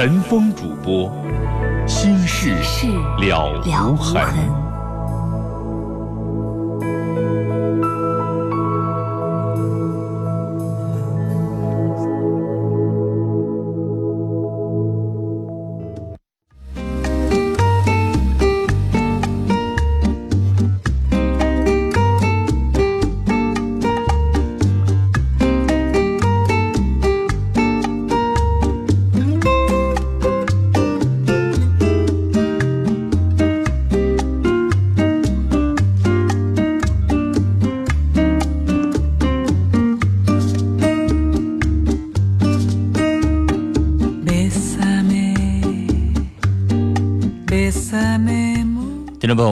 陈峰主播，心事了无痕。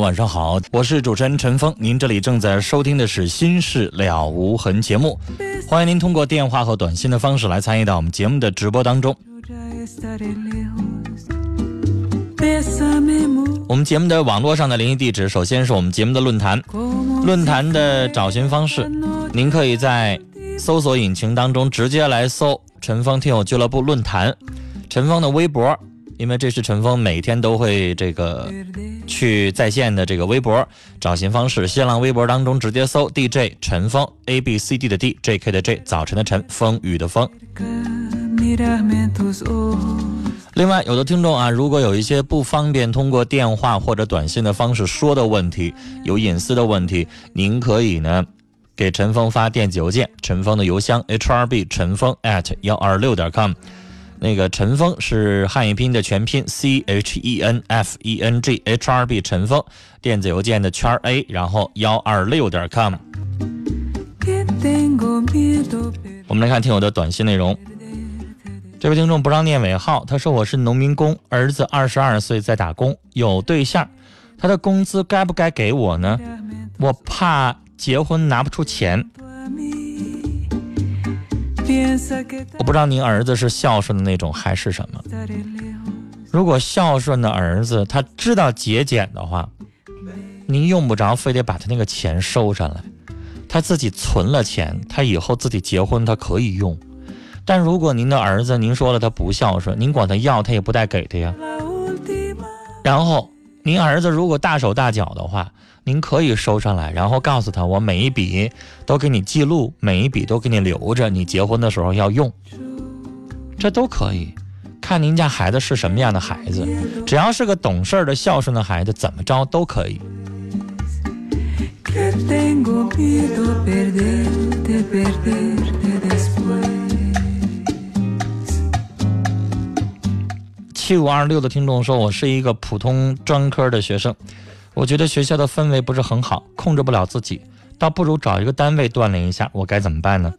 晚上好，我是主持人陈峰。您这里正在收听的是《心事了无痕》节目，欢迎您通过电话和短信的方式来参与到我们节目的直播当中。我们节目的网络上的联系地址，首先是我们节目的论坛，论坛的找寻方式，您可以在搜索引擎当中直接来搜“陈峰听友俱乐部论坛”，陈峰的微博。因为这是陈峰每天都会这个去在线的这个微博找寻方式，新浪微博当中直接搜 DJ 陈峰 A B C D 的 D J K 的 J 早晨的晨风雨的风。另外，有的听众啊，如果有一些不方便通过电话或者短信的方式说的问题，有隐私的问题，您可以呢给陈峰发电子邮件，陈峰的邮箱 H R B 陈峰 at 幺二六点 com。那个陈峰是汉语拼音的全拼 C H E N F E N G H R B 陈峰，电子邮件的圈 A，然后幺二六点 com。我们来看听友的短信内容。这位听众不让念尾号，他说我是农民工，儿子二十二岁在打工，有对象，他的工资该不该给我呢？我怕结婚拿不出钱。我不知道您儿子是孝顺的那种还是什么。如果孝顺的儿子他知道节俭的话，您用不着非得把他那个钱收上来，他自己存了钱，他以后自己结婚他可以用。但如果您的儿子您说了他不孝顺，您管他要他也不带给他呀。然后您儿子如果大手大脚的话。您可以收上来，然后告诉他，我每一笔都给你记录，每一笔都给你留着，你结婚的时候要用，这都可以。看您家孩子是什么样的孩子，只要是个懂事的、孝顺的孩子，怎么着都可以。七五二六的听众说，我是一个普通专科的学生。我觉得学校的氛围不是很好，控制不了自己，倒不如找一个单位锻炼一下。我该怎么办呢？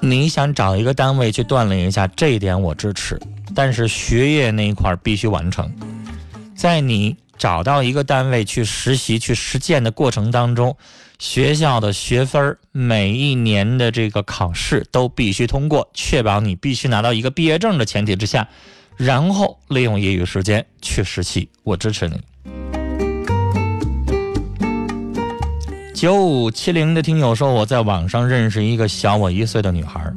你想找一个单位去锻炼一下，这一点我支持。但是学业那一块必须完成。在你找到一个单位去实习、去实践的过程当中，学校的学分每一年的这个考试都必须通过，确保你必须拿到一个毕业证的前提之下，然后利用业余时间去实习。我支持你。九五七零的听友说，我在网上认识一个小我一岁的女孩，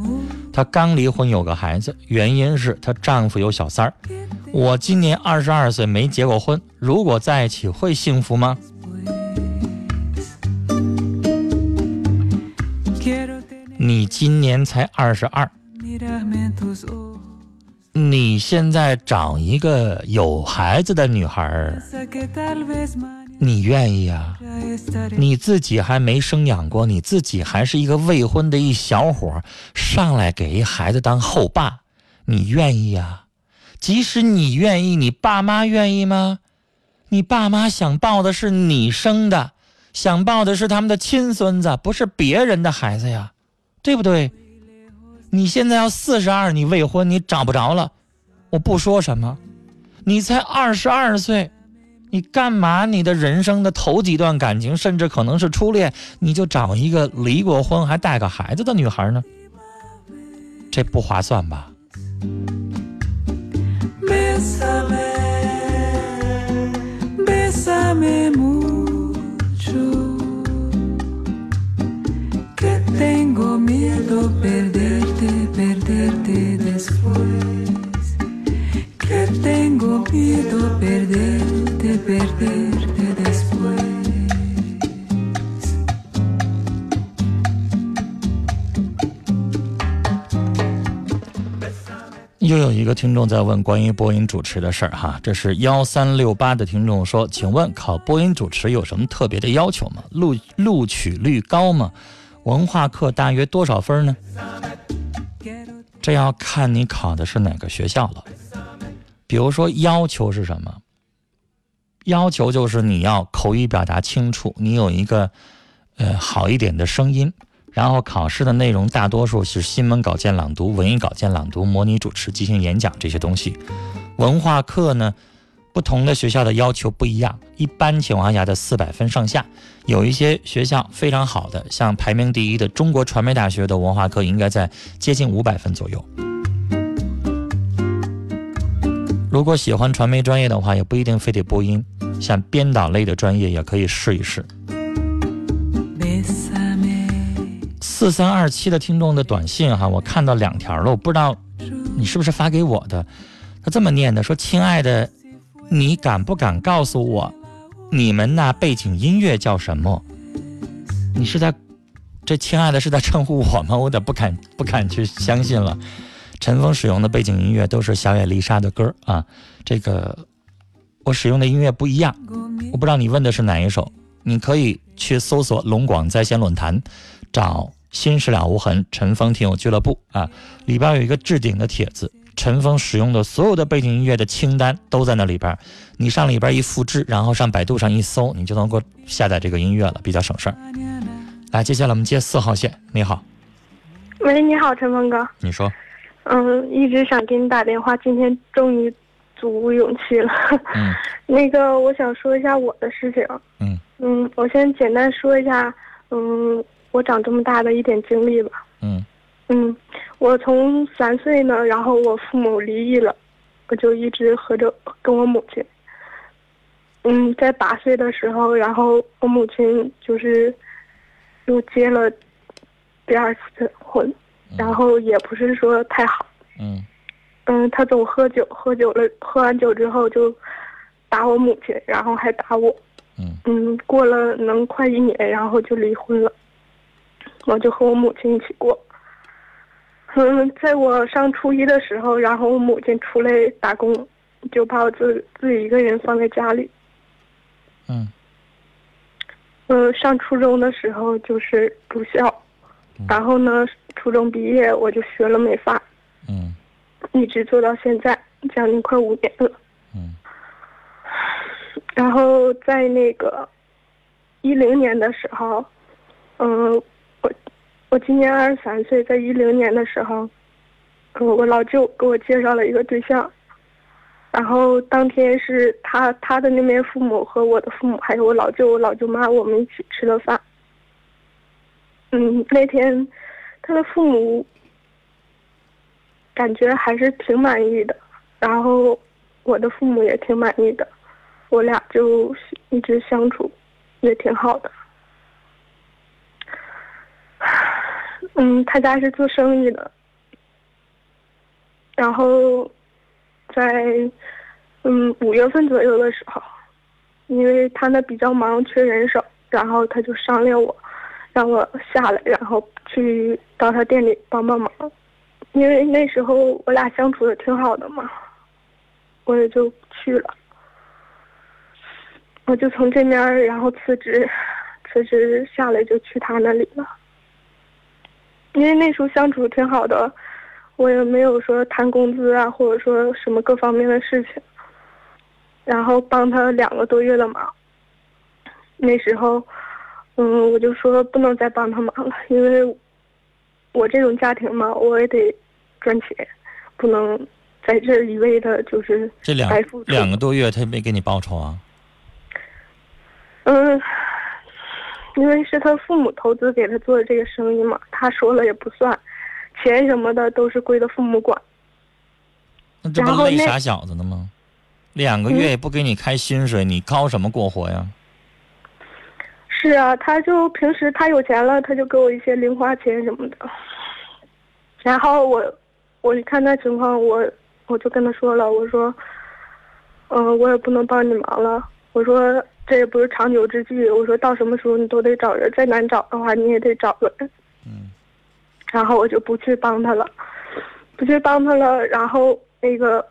她刚离婚有个孩子，原因是她丈夫有小三儿。我今年二十二岁，没结过婚，如果在一起会幸福吗？你今年才二十二，你现在找一个有孩子的女孩你愿意啊？你自己还没生养过，你自己还是一个未婚的一小伙，上来给一孩子当后爸，你愿意啊？即使你愿意，你爸妈愿意吗？你爸妈想抱的是你生的，想抱的是他们的亲孙子，不是别人的孩子呀，对不对？你现在要四十二，你未婚，你找不着了，我不说什么，你才二十二岁。你干嘛？你的人生的头几段感情，甚至可能是初恋，你就找一个离过婚还带个孩子的女孩呢？这不划算吧？又有一个听众在问关于播音主持的事儿哈，这是幺三六八的听众说，请问考播音主持有什么特别的要求吗？录录取率高吗？文化课大约多少分呢？这要看你考的是哪个学校了。比如说要求是什么？要求就是你要口语表达清楚，你有一个呃好一点的声音。然后考试的内容大多数是新闻稿件朗读、文艺稿件朗读、模拟主持、即兴演讲这些东西。文化课呢，不同的学校的要求不一样，一般情况下在四百分上下。有一些学校非常好的，像排名第一的中国传媒大学的文化课，应该在接近五百分左右。如果喜欢传媒专业的话，也不一定非得播音，像编导类的专业也可以试一试。四三二七的听众的短信哈，我看到两条了，我不知道你是不是发给我的。他这么念的，说：“亲爱的，你敢不敢告诉我，你们那背景音乐叫什么？”你是在这亲爱的是在称呼我吗？我得不敢不敢去相信了。陈峰使用的背景音乐都是小野丽莎的歌啊，这个我使用的音乐不一样，我不知道你问的是哪一首，你可以去搜索龙广在线论坛，找。心事了无痕，陈峰听友俱乐部啊，里边有一个置顶的帖子，陈峰使用的所有的背景音乐的清单都在那里边，你上里边一复制，然后上百度上一搜，你就能够下载这个音乐了，比较省事儿。来，接下来我们接四号线，你好。喂，你好，陈峰哥。你说。嗯，一直想给你打电话，今天终于足勇气了。嗯。那个，我想说一下我的事情。嗯。嗯，我先简单说一下，嗯。我长这么大的一点经历吧。嗯，嗯，我从三岁呢，然后我父母离异了，我就一直和着跟我母亲。嗯，在八岁的时候，然后我母亲就是又结了第二次婚，然后也不是说太好。嗯，嗯，他总喝酒，喝酒了，喝完酒之后就打我母亲，然后还打我。嗯，嗯，过了能快一年，然后就离婚了。我就和我母亲一起过。嗯，在我上初一的时候，然后我母亲出来打工，就把我自自己一个人放在家里。嗯。嗯，上初中的时候就是住校，然后呢，初中毕业我就学了美发。嗯。一直做到现在，将近快五年了。嗯。然后在那个一零年的时候，嗯。我我今年二十三岁，在一零年的时候，呃，我老舅给我介绍了一个对象，然后当天是他他的那边父母和我的父母，还有我老舅、我老舅妈，我们一起吃了饭。嗯，那天他的父母感觉还是挺满意的，然后我的父母也挺满意的，我俩就一直相处也挺好的。嗯，他家是做生意的，然后。在嗯五月份左右的时候，因为他那比较忙，缺人手，然后他就商量我，让我下来，然后去到他店里帮帮忙。因为那时候我俩相处的挺好的嘛，我也就去了。我就从这边然后辞职，辞职下来就去他那里了。因为那时候相处挺好的。我也没有说谈工资啊，或者说什么各方面的事情，然后帮他两个多月的忙。那时候，嗯，我就说不能再帮他忙了，因为我这种家庭嘛，我也得赚钱，不能在这一味的就是这两两个多月他没给你报酬啊？嗯，因为是他父母投资给他做的这个生意嘛，他说了也不算。钱什么的都是归他父母管，那这不累傻小子呢吗？两个月也不给你开薪水，你靠什么过活呀？是啊，他就平时他有钱了，他就给我一些零花钱什么的。然后我，我一看那情况，我我就跟他说了，我说，嗯，我也不能帮你忙了。我说这也不是长久之计。我说到什么时候你都得找人，再难找的话你也得找人。嗯。然后我就不去帮他了，不去帮他了。然后那个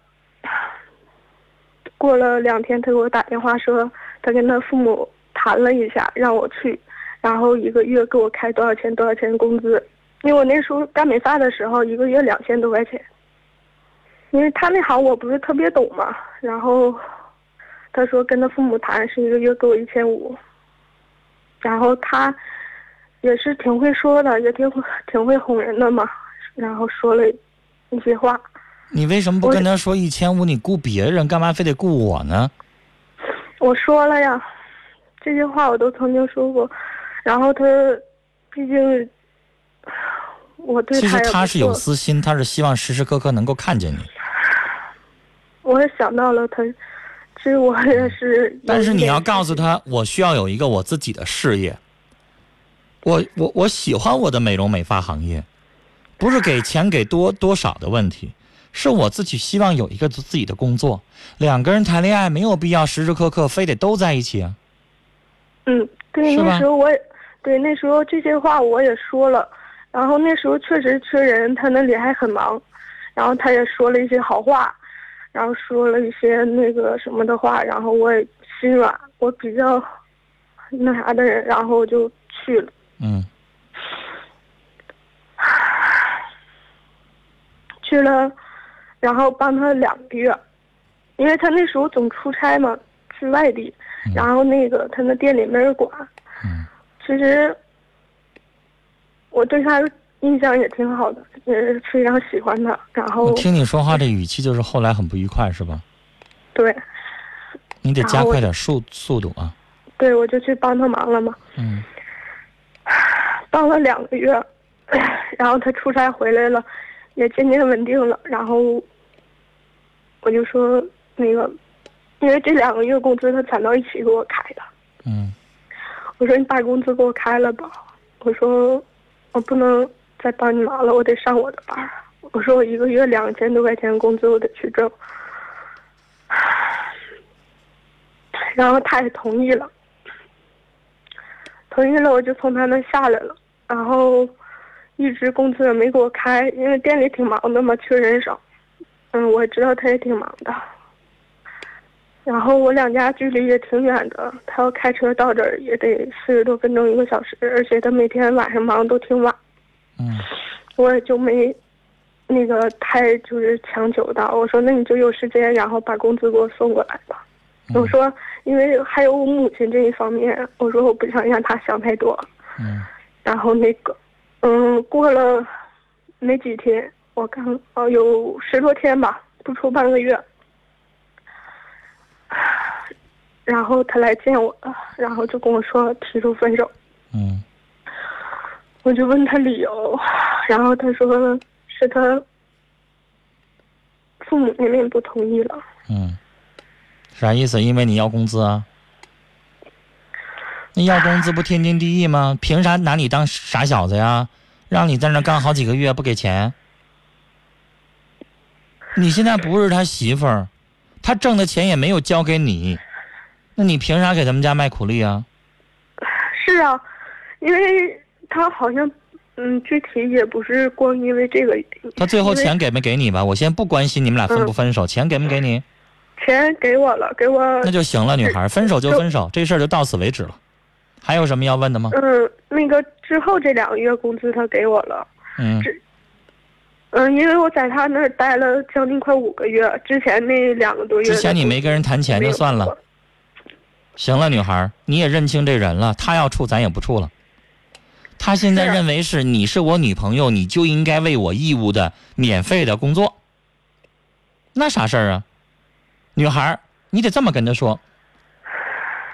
过了两天，他给我打电话说，他跟他父母谈了一下，让我去，然后一个月给我开多少钱多少钱工资。因为我那时候干美发的时候，一个月两千多块钱。因为他那行我不是特别懂嘛，然后他说跟他父母谈是一个月给我一千五，然后他。也是挺会说的，也挺挺会哄人的嘛。然后说了一些话。你为什么不跟他说一千五？你雇别人，干嘛非得雇我呢？我说了呀，这些话我都曾经说过。然后他，毕竟我对他其实他是有私心，他是希望时时刻刻能够看见你。我也想到了他，其实我也是。但是你要告诉他，我需要有一个我自己的事业。我我我喜欢我的美容美发行业，不是给钱给多多少的问题，是我自己希望有一个自己的工作。两个人谈恋爱没有必要时时刻刻非得都在一起啊。嗯，对，那时候我也对那时候这些话我也说了，然后那时候确实缺人，他那里还很忙，然后他也说了一些好话，然后说了一些那个什么的话，然后我也心软，我比较那啥的人，然后我就去了。嗯，去了，然后帮他两个月，因为他那时候总出差嘛，去外地，然后那个他那店里没人管。嗯，其实我对他印象也挺好的，也是非常喜欢他。然后我听你说话这语气，就是后来很不愉快，是吧？对。你得加快点速速度啊！对，我就去帮他忙了嘛。嗯。帮了两个月，然后他出差回来了，也渐渐稳定了。然后我就说那个，因为这两个月工资他攒到一起给我开的。嗯。我说你把工资给我开了吧。我说我不能再帮你忙了，我得上我的班。我说我一个月两千多块钱工资，我得去挣。然后他也同意了，同意了，我就从他那下来了。然后，一直工资也没给我开，因为店里挺忙的嘛，缺人手。嗯，我知道他也挺忙的。然后我两家距离也挺远的，他要开车到这儿也得四十多分钟一个小时，而且他每天晚上忙都挺晚。嗯。我也就没，那个太就是强求的。我说那你就有时间，然后把工资给我送过来吧。我说因为还有我母亲这一方面，我说我不想让他想太多。嗯。然后那个，嗯，过了没几天，我刚哦有十多天吧，不出半个月，然后他来见我了，然后就跟我说提出分手。嗯。我就问他理由，然后他说是他父母那边不同意了。嗯。啥意思？因为你要工资啊？那要工资不天经地义吗？凭啥拿你当傻小子呀？让你在那干好几个月不给钱？你现在不是他媳妇儿，他挣的钱也没有交给你，那你凭啥给咱们家卖苦力啊？是啊，因为他好像，嗯，具体也不是光因为这个。他最后钱给没给你吧？我先不关心你们俩分不分手，钱给没给你？钱给我了，给我。那就行了，女孩，分手就分手，这事儿就到此为止了。还有什么要问的吗？嗯，那个之后这两个月工资他给我了。嗯。嗯，因为我在他那儿待了将近快五个月，之前那两个多月。之前你没跟人谈钱就算了。行了，女孩，你也认清这人了，他要处咱也不处了。他现在认为是你是我女朋友，你就应该为我义务的、免费的工作。那啥事儿啊？女孩，你得这么跟他说。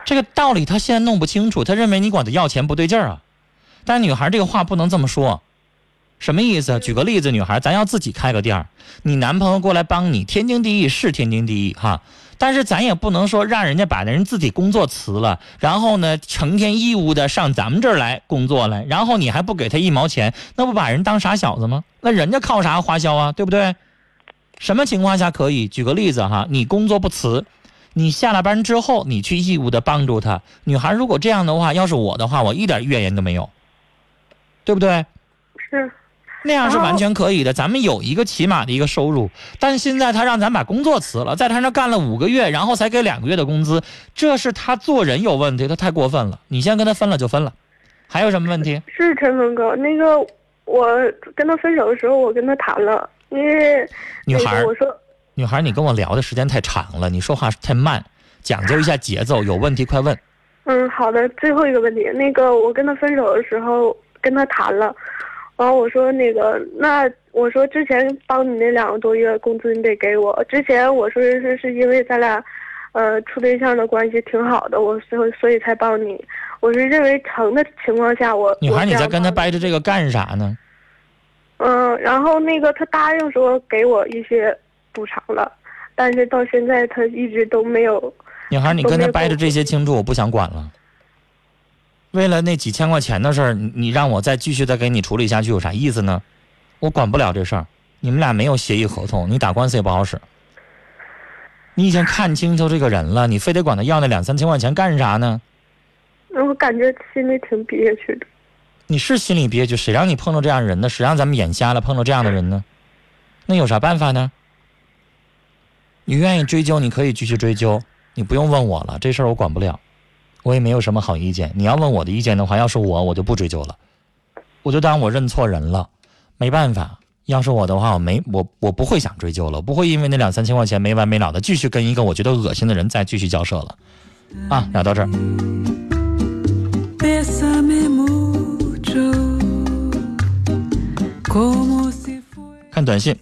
这个道理他现在弄不清楚，他认为你管他要钱不对劲儿啊。但女孩这个话不能这么说。什么意思？举个例子，女孩，咱要自己开个店儿，你男朋友过来帮你，天经地义是天经地义哈。但是咱也不能说让人家把人自己工作辞了，然后呢，成天义务的上咱们这儿来工作来，然后你还不给他一毛钱，那不把人当傻小子吗？那人家靠啥花销啊？对不对？什么情况下可以？举个例子哈，你工作不辞，你下了班之后，你去义务的帮助他。女孩，如果这样的话，要是我的话，我一点怨言都没有，对不对？是。那样是完全可以的，咱们有一个起码的一个收入。但现在他让咱把工作辞了，在他那干了五个月，然后才给两个月的工资，这是他做人有问题，他太过分了。你先跟他分了就分了，还有什么问题？是陈峰哥，那个我跟他分手的时候，我跟他谈了，因为女孩我说女孩，你跟我聊的时间太长了，你说话太慢，讲究一下节奏，有问题快问。嗯，好的，最后一个问题，那个我跟他分手的时候跟他谈了。然后我说那个，那我说之前帮你那两个多月工资你得给我。之前我说是是因为咱俩，呃，处对象的关系挺好的，我所以所以才帮你。我是认为成的情况下，我女孩你在跟他掰着这个干啥呢？嗯，然后那个他答应说给我一些补偿了，但是到现在他一直都没有。女孩你跟他掰着这些清楚，我不想管了。为了那几千块钱的事儿，你让我再继续再给你处理下去有啥意思呢？我管不了这事儿，你们俩没有协议合同，你打官司也不好使。你已经看清楚这个人了，你非得管他要那两三千块钱干啥呢？那我感觉心里挺憋屈的。你是心里憋屈，谁让你碰到这样人呢？谁让咱们眼瞎了碰到这样的人呢？那有啥办法呢？你愿意追究，你可以继续追究，你不用问我了，这事儿我管不了。我也没有什么好意见。你要问我的意见的话，要是我，我就不追究了，我就当我认错人了。没办法，要是我的话，我没我我不会想追究了，不会因为那两三千块钱没完没了的继续跟一个我觉得恶心的人再继续交涉了。啊，聊到这儿。看短信。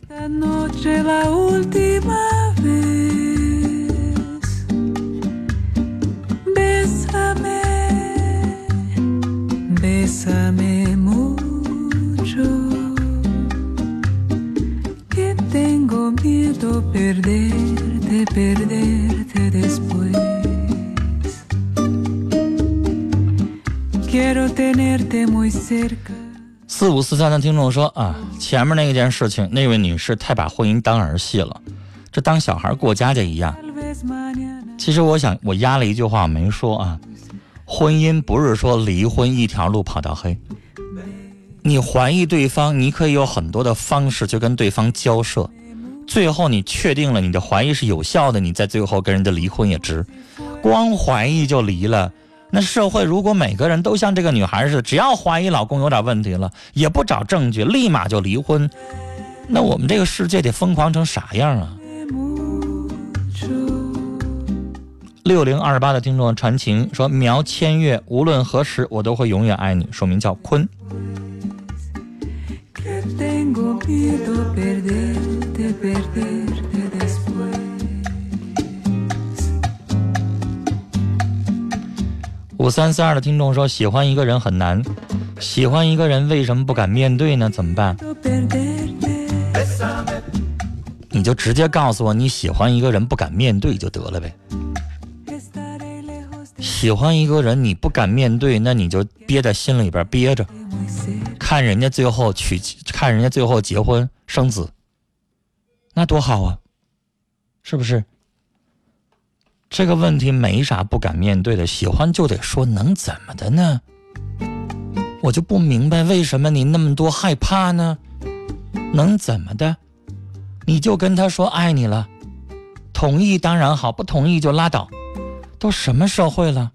四五四三的听众说啊，前面那件事情，那位女士太把婚姻当儿戏了，这当小孩过家家一样。其实我想，我压了一句话没说啊。婚姻不是说离婚一条路跑到黑，你怀疑对方，你可以有很多的方式去跟对方交涉，最后你确定了你的怀疑是有效的，你在最后跟人家离婚也值。光怀疑就离了，那社会如果每个人都像这个女孩似的，只要怀疑老公有点问题了，也不找证据，立马就离婚，那我们这个世界得疯狂成啥样啊？六零二八的听众传情说：“苗千月，无论何时，我都会永远爱你。”署名叫坤。五三四二的听众说：“喜欢一个人很难，喜欢一个人为什么不敢面对呢？怎么办？你就直接告诉我你喜欢一个人不敢面对就得了呗。喜欢一个人你不敢面对，那你就憋在心里边憋着，看人家最后娶，看人家最后结婚生子，那多好啊，是不是？”这个问题没啥不敢面对的，喜欢就得说，能怎么的呢？我就不明白为什么你那么多害怕呢？能怎么的？你就跟他说爱你了，同意当然好，不同意就拉倒。都什么社会了？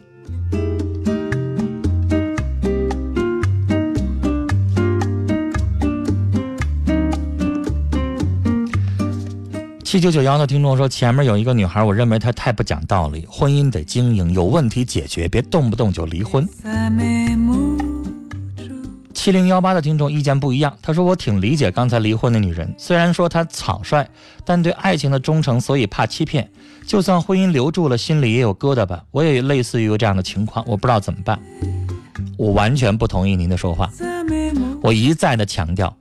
七九九幺的听众说：“前面有一个女孩，我认为她太不讲道理。婚姻得经营，有问题解决，别动不动就离婚。”七零幺八的听众意见不一样，他说：“我挺理解刚才离婚的女人，虽然说她草率，但对爱情的忠诚，所以怕欺骗。就算婚姻留住了，心里也有疙瘩吧。我也类似于这样的情况，我不知道怎么办。我完全不同意您的说话，我一再的强调。”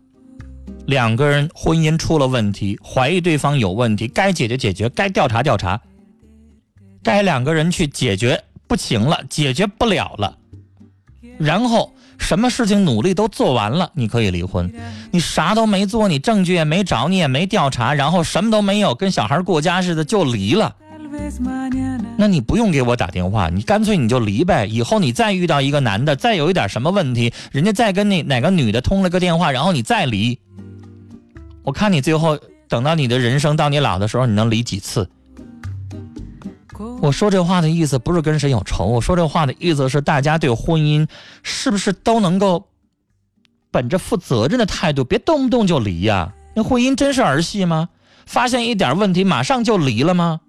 两个人婚姻出了问题，怀疑对方有问题，该解决解决，该调查调查，该两个人去解决，不行了，解决不了了，然后什么事情努力都做完了，你可以离婚。你啥都没做，你证据也没找，你也没调查，然后什么都没有，跟小孩过家似的就离了，那你不用给我打电话，你干脆你就离呗。以后你再遇到一个男的，再有一点什么问题，人家再跟那哪个女的通了个电话，然后你再离。我看你最后等到你的人生到你老的时候，你能离几次？我说这话的意思不是跟谁有仇，我说这话的意思是大家对婚姻是不是都能够本着负责任的态度，别动不动就离呀？那婚姻真是儿戏吗？发现一点问题马上就离了吗？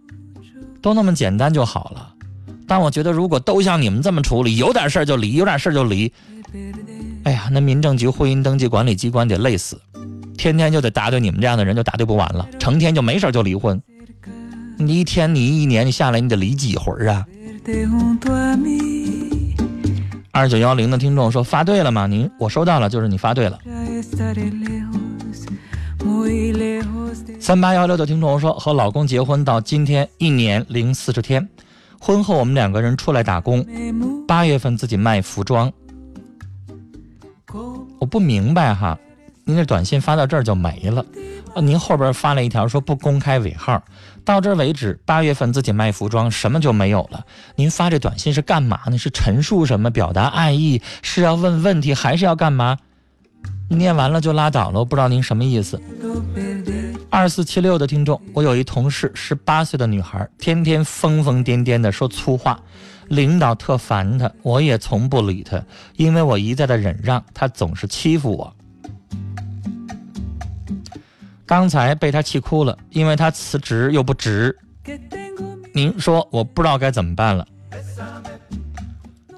都那么简单就好了。但我觉得如果都像你们这么处理，有点事儿就离，有点事儿就离，哎呀，那民政局婚姻登记管理机关得累死。天天就得答对你们这样的人就答对不完了，成天就没事就离婚。你一天你一年你下来你得离几回啊？二九幺零的听众说发对了吗？您我收到了，就是你发对了。三八幺六的听众说和老公结婚到今天一年零四十天，婚后我们两个人出来打工，八月份自己卖服装。我不明白哈。您这短信发到这儿就没了，您后边发了一条说不公开尾号，到这儿为止，八月份自己卖服装，什么就没有了。您发这短信是干嘛呢？是陈述什么？表达爱意？是要问问题，还是要干嘛？念完了就拉倒了，我不知道您什么意思。二四七六的听众，我有一同事，十八岁的女孩，天天疯疯癫癫的说粗话，领导特烦他，我也从不理他，因为我一再的忍让，他总是欺负我。刚才被他气哭了，因为他辞职又不值。您说我不知道该怎么办了。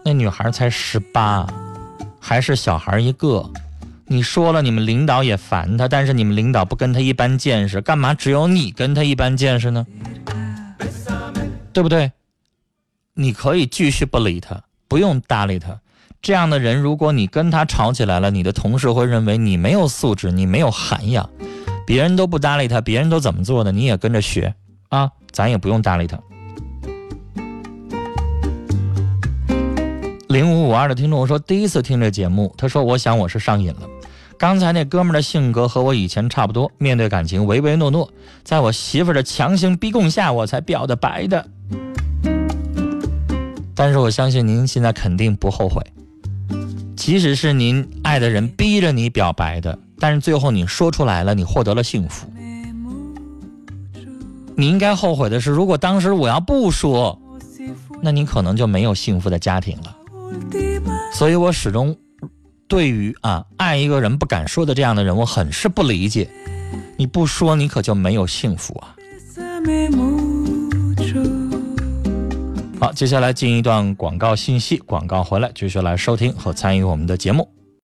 那女孩才十八，还是小孩一个。你说了，你们领导也烦他，但是你们领导不跟他一般见识，干嘛只有你跟他一般见识呢？对不对？你可以继续不理他，不用搭理他。这样的人，如果你跟他吵起来了，你的同事会认为你没有素质，你没有涵养。别人都不搭理他，别人都怎么做的，你也跟着学啊！咱也不用搭理他。零五五二的听众说，第一次听这节目，他说：“我想我是上瘾了。刚才那哥们的性格和我以前差不多，面对感情唯唯诺诺，在我媳妇的强行逼供下，我才表的白的。但是我相信您现在肯定不后悔，即使是您爱的人逼着你表白的。”但是最后你说出来了，你获得了幸福。你应该后悔的是，如果当时我要不说，那你可能就没有幸福的家庭了。所以我始终对于啊爱一个人不敢说的这样的人，我很是不理解。你不说，你可就没有幸福啊。好，接下来进一段广告信息，广告回来继续来收听和参与我们的节目。